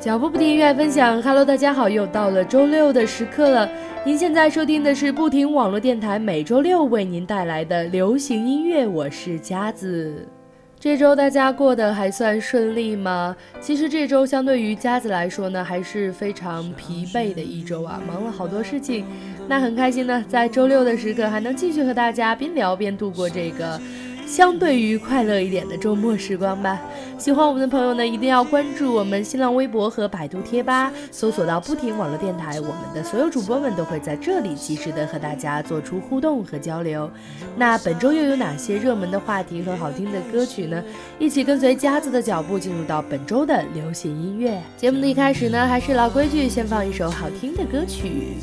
脚步不停，音乐分享。Hello，大家好，又到了周六的时刻了。您现在收听的是不停网络电台，每周六为您带来的流行音乐。我是佳子。这周大家过得还算顺利吗？其实这周相对于佳子来说呢，还是非常疲惫的一周啊，忙了好多事情。那很开心呢，在周六的时刻还能继续和大家边聊边度过这个。相对于快乐一点的周末时光吧。喜欢我们的朋友呢，一定要关注我们新浪微博和百度贴吧，搜索到不停网络电台，我们的所有主播们都会在这里及时的和大家做出互动和交流。那本周又有哪些热门的话题和好听的歌曲呢？一起跟随夹子的脚步进入到本周的流行音乐节目的一开始呢，还是老规矩，先放一首好听的歌曲。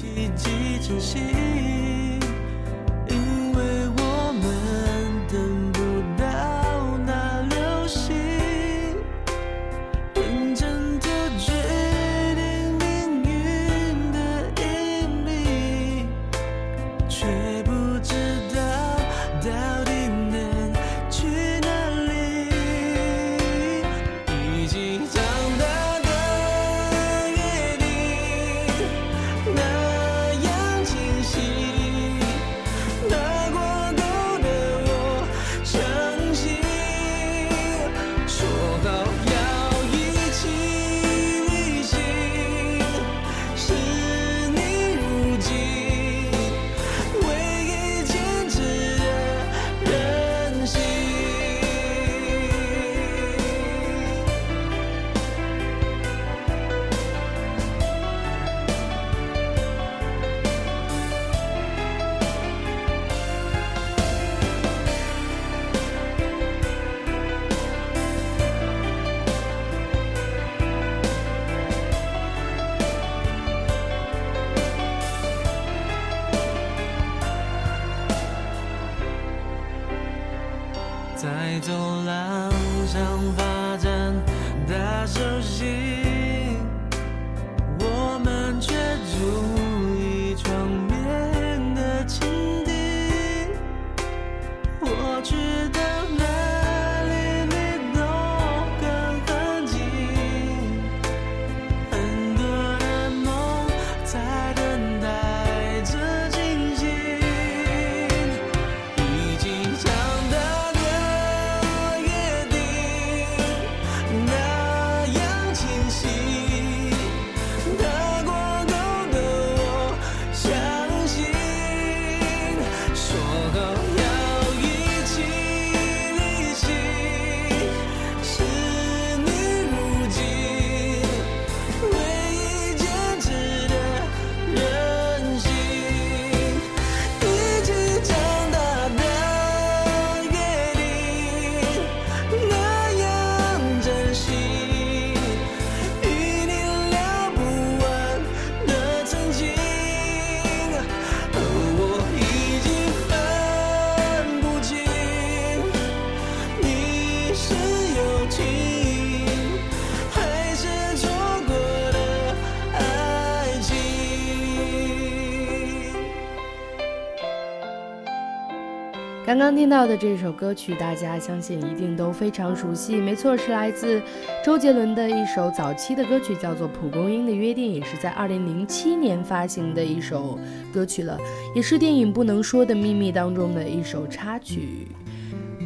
刚听到的这首歌曲，大家相信一定都非常熟悉。没错，是来自周杰伦的一首早期的歌曲，叫做《蒲公英的约定》，也是在二零零七年发行的一首歌曲了，也是电影《不能说的秘密》当中的一首插曲。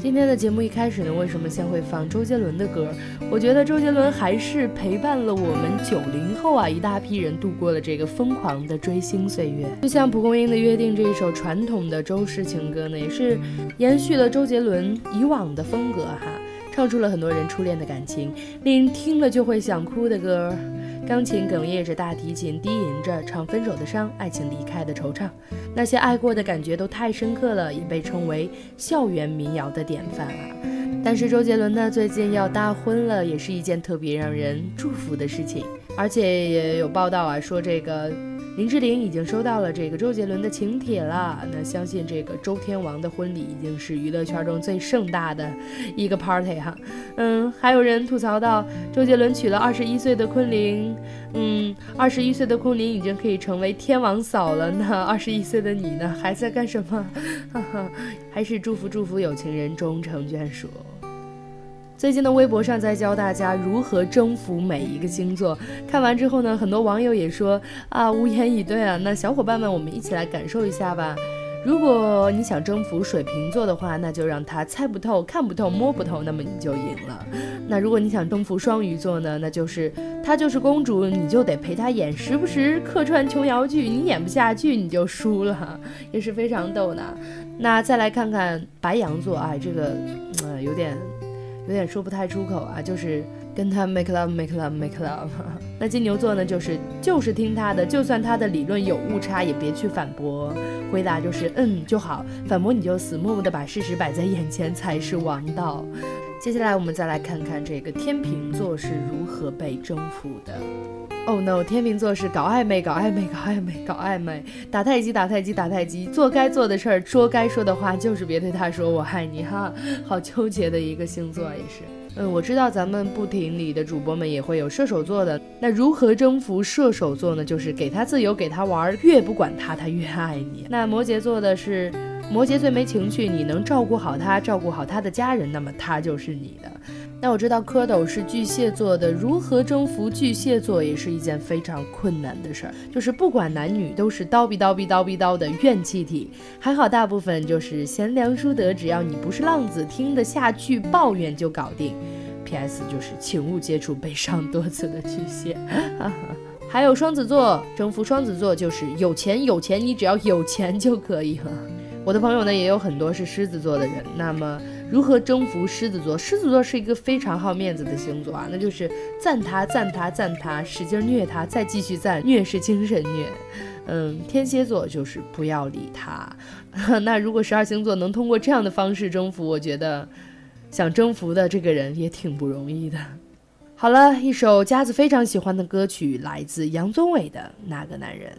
今天的节目一开始呢，为什么先会放周杰伦的歌？我觉得周杰伦还是陪伴了我们九零后啊一大批人度过了这个疯狂的追星岁月。就像《蒲公英的约定》这一首传统的周氏情歌呢，也是延续了周杰伦以往的风格哈，唱出了很多人初恋的感情，令人听了就会想哭的歌。钢琴哽咽着，大提琴低吟着，唱分手的伤，爱情离开的惆怅，那些爱过的感觉都太深刻了，也被称为校园民谣的典范啊。但是周杰伦呢，最近要大婚了，也是一件特别让人祝福的事情，而且也有报道啊，说这个。林志玲已经收到了这个周杰伦的请帖了，那相信这个周天王的婚礼已经是娱乐圈中最盛大的一个 party 哈。嗯，还有人吐槽到周杰伦娶了二十一岁的昆凌，嗯，二十一岁的昆凌已经可以成为天王嫂了呢，二十一岁的你呢还在干什么？哈哈，还是祝福祝福有情人终成眷属。最近的微博上在教大家如何征服每一个星座。看完之后呢，很多网友也说啊，无言以对啊。那小伙伴们，我们一起来感受一下吧。如果你想征服水瓶座的话，那就让他猜不透、看不透、摸不透，那么你就赢了。那如果你想征服双鱼座呢，那就是她就是公主，你就得陪她演，时不时客串琼瑶剧，你演不下去你就输了，也是非常逗的。那再来看看白羊座啊，这个呃有点有点说不太出口啊，就是。跟他 make love make love make love，那金牛座呢？就是就是听他的，就算他的理论有误差，也别去反驳，回答就是嗯就好，反驳你就死，默默的把事实摆在眼前才是王道。接下来我们再来看看这个天秤座是如何被征服的。Oh no，天秤座是搞暧昧搞暧昧搞暧昧搞暧昧，打太极打太极打太极，做该做的事儿，说该说的话，就是别对他说我爱你哈，好纠结的一个星座也是。嗯，我知道咱们不停里的主播们也会有射手座的。那如何征服射手座呢？就是给他自由，给他玩，越不管他，他越爱你。那摩羯座的是，摩羯最没情趣，你能照顾好他，照顾好他的家人，那么他就是你的。那我知道蝌蚪是巨蟹座的，如何征服巨蟹座也是一件非常困难的事儿。就是不管男女，都是叨逼叨逼叨逼叨的怨气体。还好大部分就是贤良淑德，只要你不是浪子，听得下去，抱怨就搞定。P.S. 就是请勿接触被伤多次的巨蟹。还有双子座，征服双子座就是有钱有钱，你只要有钱就可以了。我的朋友呢也有很多是狮子座的人，那么。如何征服狮子座？狮子座是一个非常好面子的星座啊，那就是赞他赞他赞他，使劲虐他，再继续赞，虐是精神虐。嗯，天蝎座就是不要理他。那如果十二星座能通过这样的方式征服，我觉得想征服的这个人也挺不容易的。好了一首佳子非常喜欢的歌曲，来自杨宗纬的《那个男人》。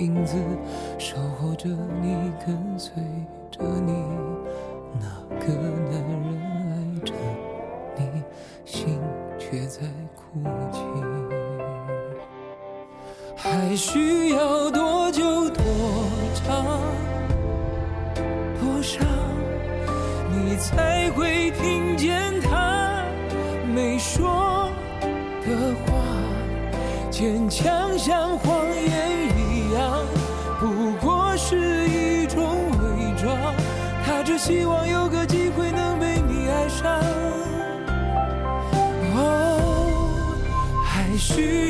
影子，守候着你，跟随着你。那个男人爱着你，心却在哭泣。还需要多久多长多伤，你才会听见他没说的话？坚强像谎言希望有个机会能被你爱上。哦，还需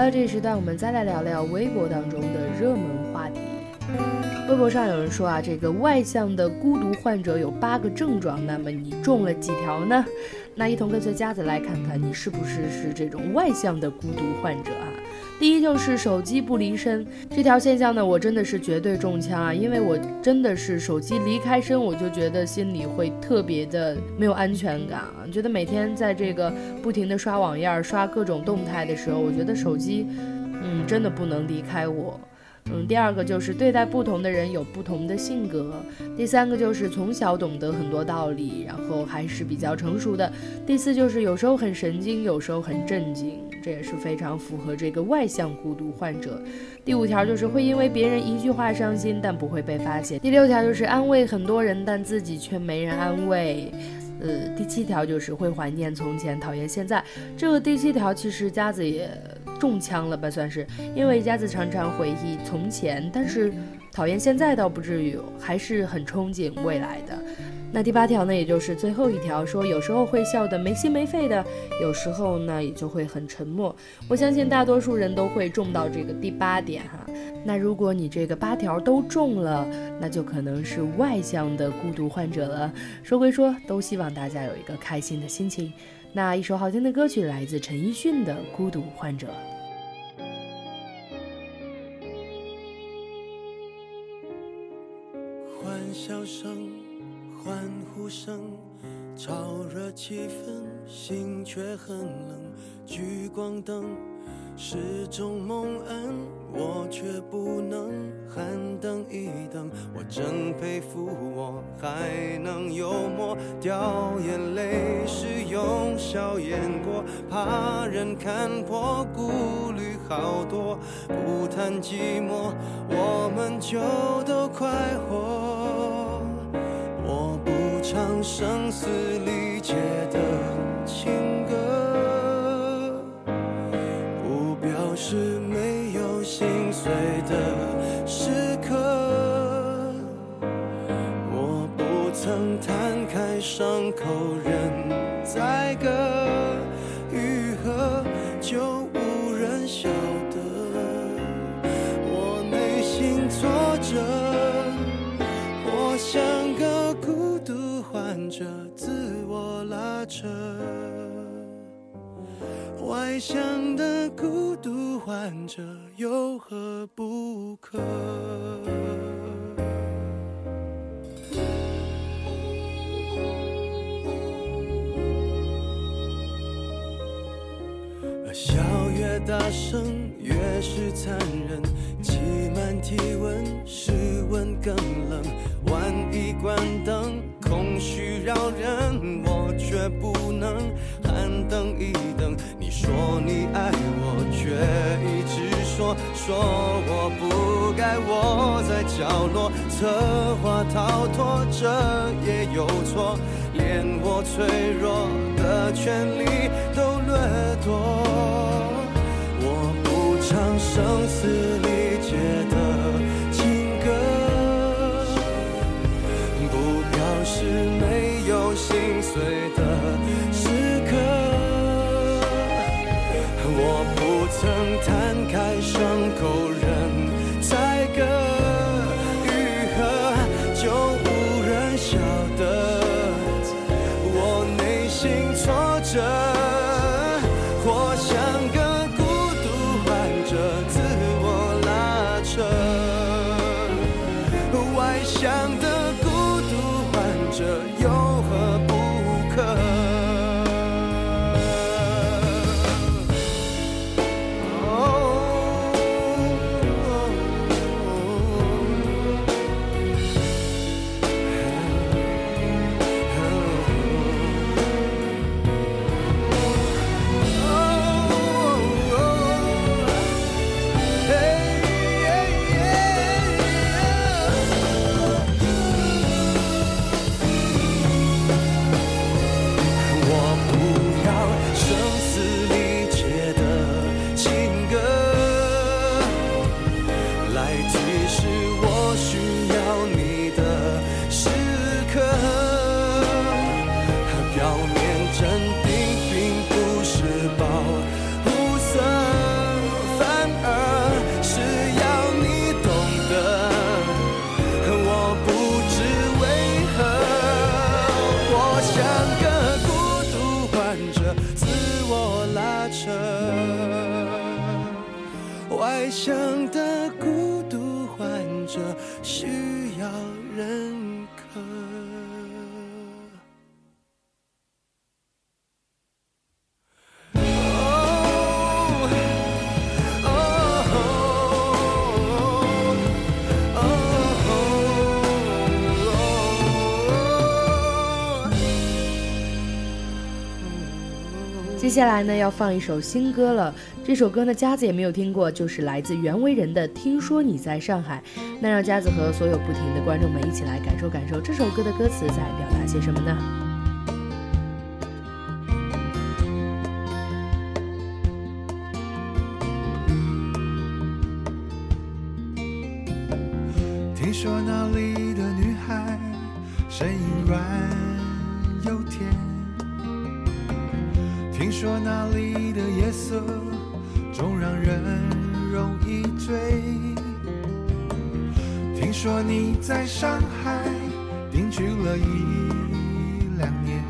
了，这一时段我们再来聊聊微博当中的热门话题。微博上有人说啊，这个外向的孤独患者有八个症状，那么你中了几条呢？那一同跟随佳子来看看你是不是是这种外向的孤独患者啊？第一就是手机不离身，这条现象呢，我真的是绝对中枪啊！因为我真的是手机离开身，我就觉得心里会特别的没有安全感啊，觉得每天在这个不停的刷网页、刷各种动态的时候，我觉得手机，嗯，真的不能离开我。嗯，第二个就是对待不同的人有不同的性格，第三个就是从小懂得很多道理，然后还是比较成熟的，第四就是有时候很神经，有时候很震惊，这也是非常符合这个外向孤独患者。第五条就是会因为别人一句话伤心，但不会被发现。第六条就是安慰很多人，但自己却没人安慰。呃，第七条就是会怀念从前，讨厌现在。这个第七条其实佳子也中枪了吧，算是，因为佳子常常回忆从前，但是讨厌现在倒不至于，还是很憧憬未来的。那第八条呢，也就是最后一条，说有时候会笑得没心没肺的，有时候呢也就会很沉默。我相信大多数人都会中到这个第八点哈。那如果你这个八条都中了，那就可能是外向的孤独患者了。说归说，都希望大家有一个开心的心情。那一首好听的歌曲来自陈奕迅的《孤独患者》。笑声、欢呼声，炒热气氛，心却很冷。聚光灯是种蒙恩，我却不能喊等一等。我真佩服我还能幽默，掉眼泪是用笑掩过，怕人看破，顾虑好多。不谈寂寞，我们就都快活。我不唱声嘶力竭的情歌，不表示没有心碎的时刻。我不曾摊开伤口外向的孤独患者有何不可？笑越大声，越是残忍。挤满体温，室温更冷。万一关灯，空虚扰人，我却不能等一等。你说你爱我，却一直说说我不该窝在角落，策划逃脱，这也有错。连我脆弱的权利都掠夺。我不唱声嘶力竭的曾摊开手。接下来呢，要放一首新歌了。这首歌呢，佳子也没有听过，就是来自袁惟仁的《听说你在上海》。那让佳子和所有不停的观众们一起来感受感受这首歌的歌词在表达些什么呢？听说那里的女孩声音软又甜，说那里的夜色总让人容易醉，听说你在上海定居了一两年，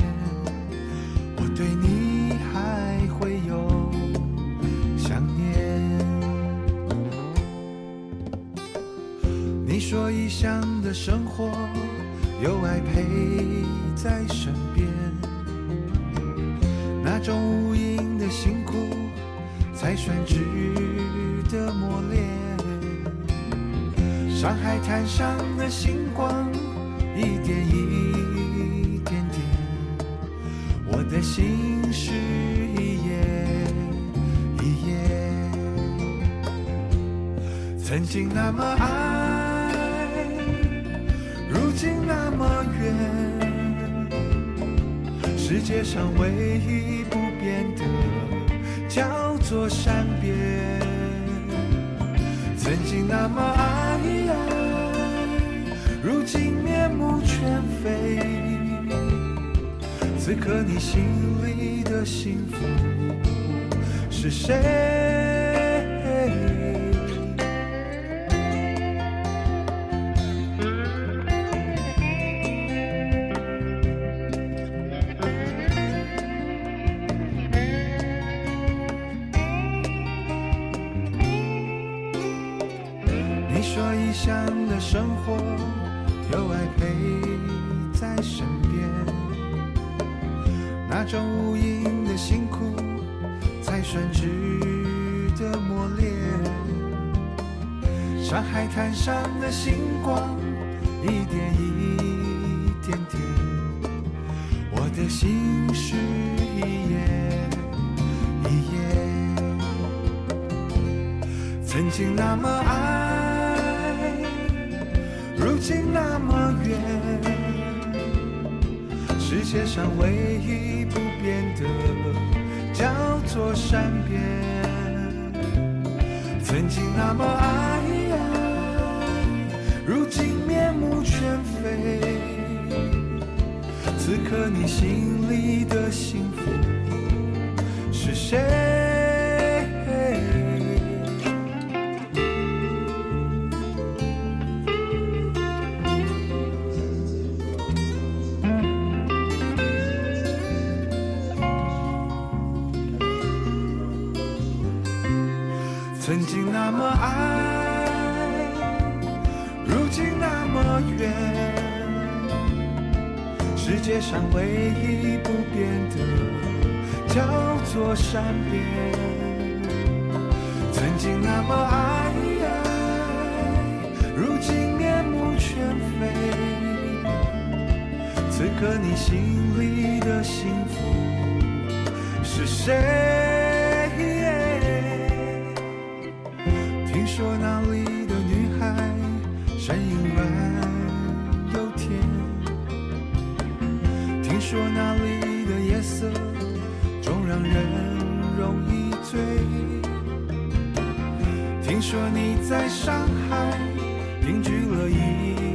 我对你还会有想念。你说异乡的生活有爱陪在身边，种无垠的辛苦才算值得磨练。上海滩上的星光，一点一点点，我的心是一页一页。曾经那么爱，世界上唯一不变的，叫做善变。曾经那么爱，如今面目全非。此刻你心里的幸福是谁？的磨练。上海滩上的星光，一点一点点，我的心事一页一页。曾经那么爱，如今那么远。世界上唯一不变的，叫做善变。曾经那么爱，如今面目全非。此刻你心里的幸福是谁？那么爱，如今那么远。世界上唯一不变的叫做善变。曾经那么爱，如今面目全非。此刻你心里的幸福是谁？说那里的女孩声音软又甜，听说那里的夜色总让人容易醉，听说你在上海定居了一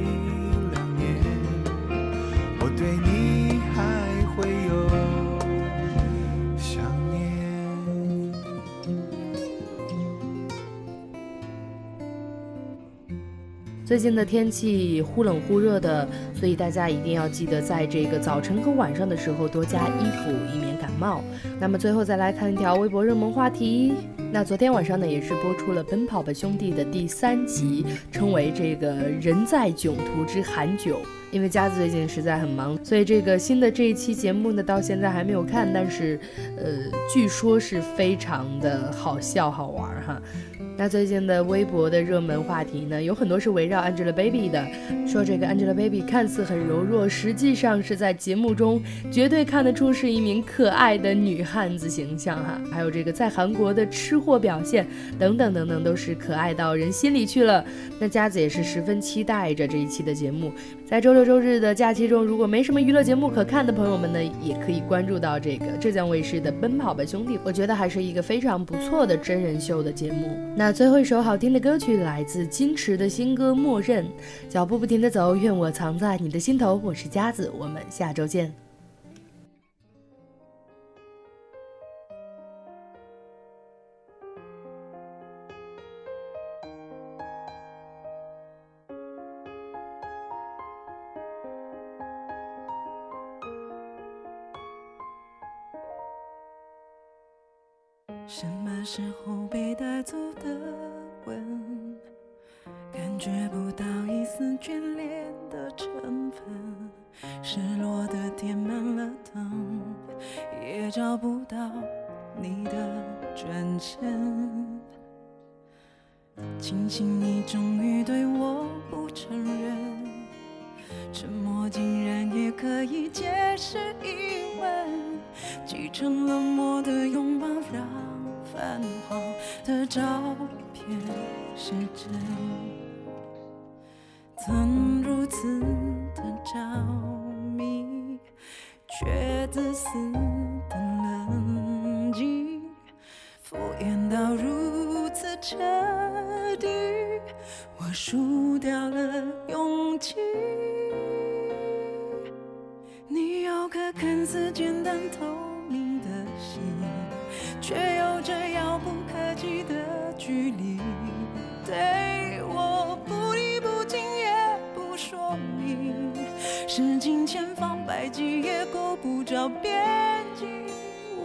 最近的天气忽冷忽热的，所以大家一定要记得在这个早晨和晚上的时候多加衣服，以免感冒。那么最后再来看一条微博热门话题。那昨天晚上呢，也是播出了《奔跑吧兄弟》的第三集，称为这个“人在囧途之韩囧”。因为佳子最近实在很忙，所以这个新的这一期节目呢，到现在还没有看，但是，呃，据说是非常的好笑好玩哈。那最近的微博的热门话题呢，有很多是围绕 Angelababy 的，说这个 Angelababy 看似很柔弱，实际上是在节目中绝对看得出是一名可爱的女汉子形象哈。还有这个在韩国的吃货表现等等等等，都是可爱到人心里去了。那佳子也是十分期待着这一期的节目，在周六周日的假期中，如果没什么娱乐节目可看的朋友们呢，也可以关注到这个浙江卫视的《奔跑吧兄弟》，我觉得还是一个非常不错的真人秀的节目。那最后一首好听的歌曲来自金池的新歌《默认》，脚步不停的走，愿我藏在你的心头。我是佳子，我们下周见。什么时候被带走的吻，感觉不到一丝眷恋的成分，失落的填满了灯，也找不到你的转身。庆幸你终于对我不承认，沉默竟然也可以解释疑问，继承冷漠的拥抱让。泛黄的照片是真，曾如此的着迷，却自私的冷静，敷衍到如此彻底，我输掉了勇气。你有颗看似简单透。却有着遥不可及的距离，对我不离不弃也不说明，使尽千方百计也够不着边际，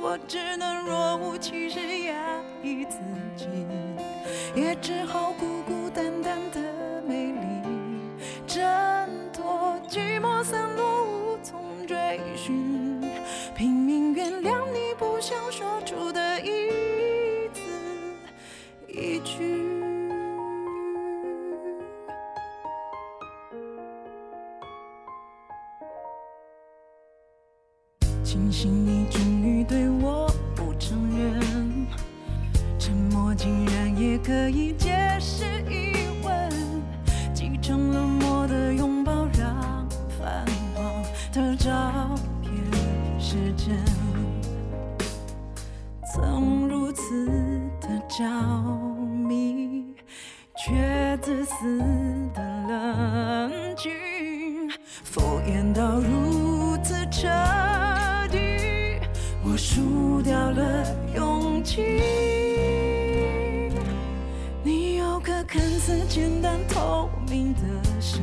我只能若无其事压抑自己，也只好孤孤单单的美丽，挣脱寂寞散落无从追寻，想说出的。一字一句，庆幸你终于对我不承认，沉默竟然也可以解释疑问，继承冷着迷，却自私的冷静，敷衍到如此彻底，我输掉了勇气。你有颗看似简单透明的心，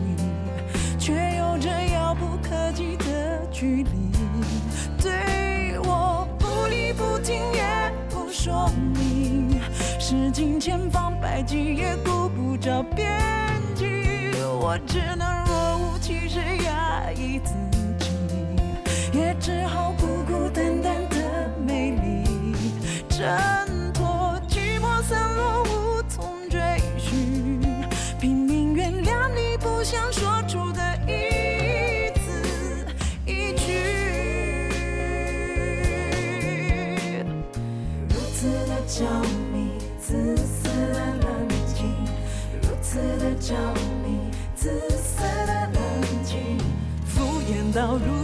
却有着遥不可及的距离，对我不离不听也不。说明明，使尽千方百计也顾不着边际，我只能若无其事压抑自己，也只好孤孤单单的美丽，挣脱寂寞散落无从追寻，拼命原谅你不想说着你紫色的安静敷衍到如